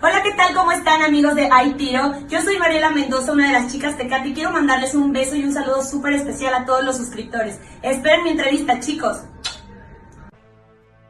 Hola, ¿qué tal? ¿Cómo están amigos de Ay Tiro? Yo soy Mariela Mendoza, una de las chicas Tecate y quiero mandarles un beso y un saludo súper especial a todos los suscriptores. Esperen mi entrevista, chicos.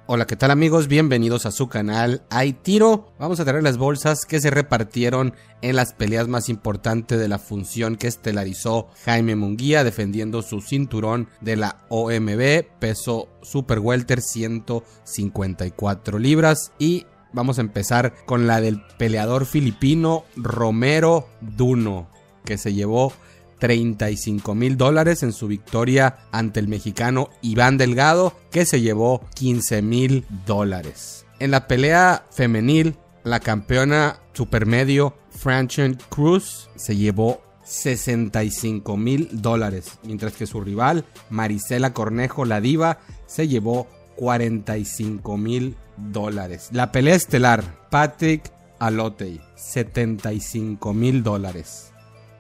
Hola, ¿qué tal amigos? Bienvenidos a su canal Hay Tiro. Vamos a traer las bolsas que se repartieron en las peleas más importantes de la función que estelarizó Jaime Munguía defendiendo su cinturón de la OMB, peso Super Welter 154 libras y vamos a empezar con la del peleador filipino Romero Duno que se llevó 35 mil dólares en su victoria ante el mexicano Iván Delgado, que se llevó 15 mil dólares. En la pelea femenil, la campeona supermedio Franchen Cruz se llevó 65 mil dólares, mientras que su rival Marisela Cornejo, la diva, se llevó 45 mil dólares. La pelea estelar, Patrick Alotey, 75 mil dólares.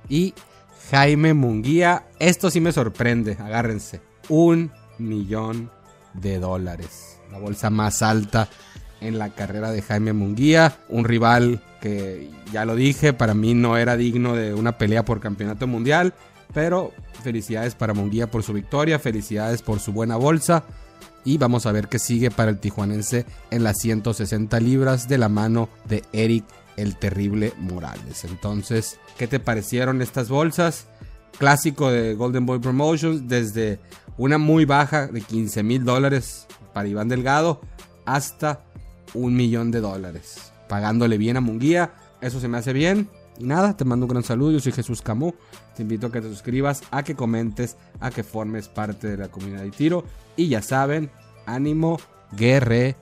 Y Jaime Munguía. Esto sí me sorprende, agárrense. Un millón de dólares. La bolsa más alta en la carrera de Jaime Munguía. Un rival que, ya lo dije, para mí no era digno de una pelea por campeonato mundial. Pero felicidades para Munguía por su victoria, felicidades por su buena bolsa. Y vamos a ver qué sigue para el tijuanense en las 160 libras de la mano de Eric el terrible Morales. Entonces, ¿qué te parecieron estas bolsas? Clásico de Golden Boy Promotions, desde una muy baja de 15 mil dólares para Iván Delgado hasta un millón de dólares. Pagándole bien a Munguía, eso se me hace bien. Y nada, te mando un gran saludo, yo soy Jesús Camus. Te invito a que te suscribas, a que comentes, a que formes parte de la comunidad de tiro. Y ya saben, ánimo guerreros.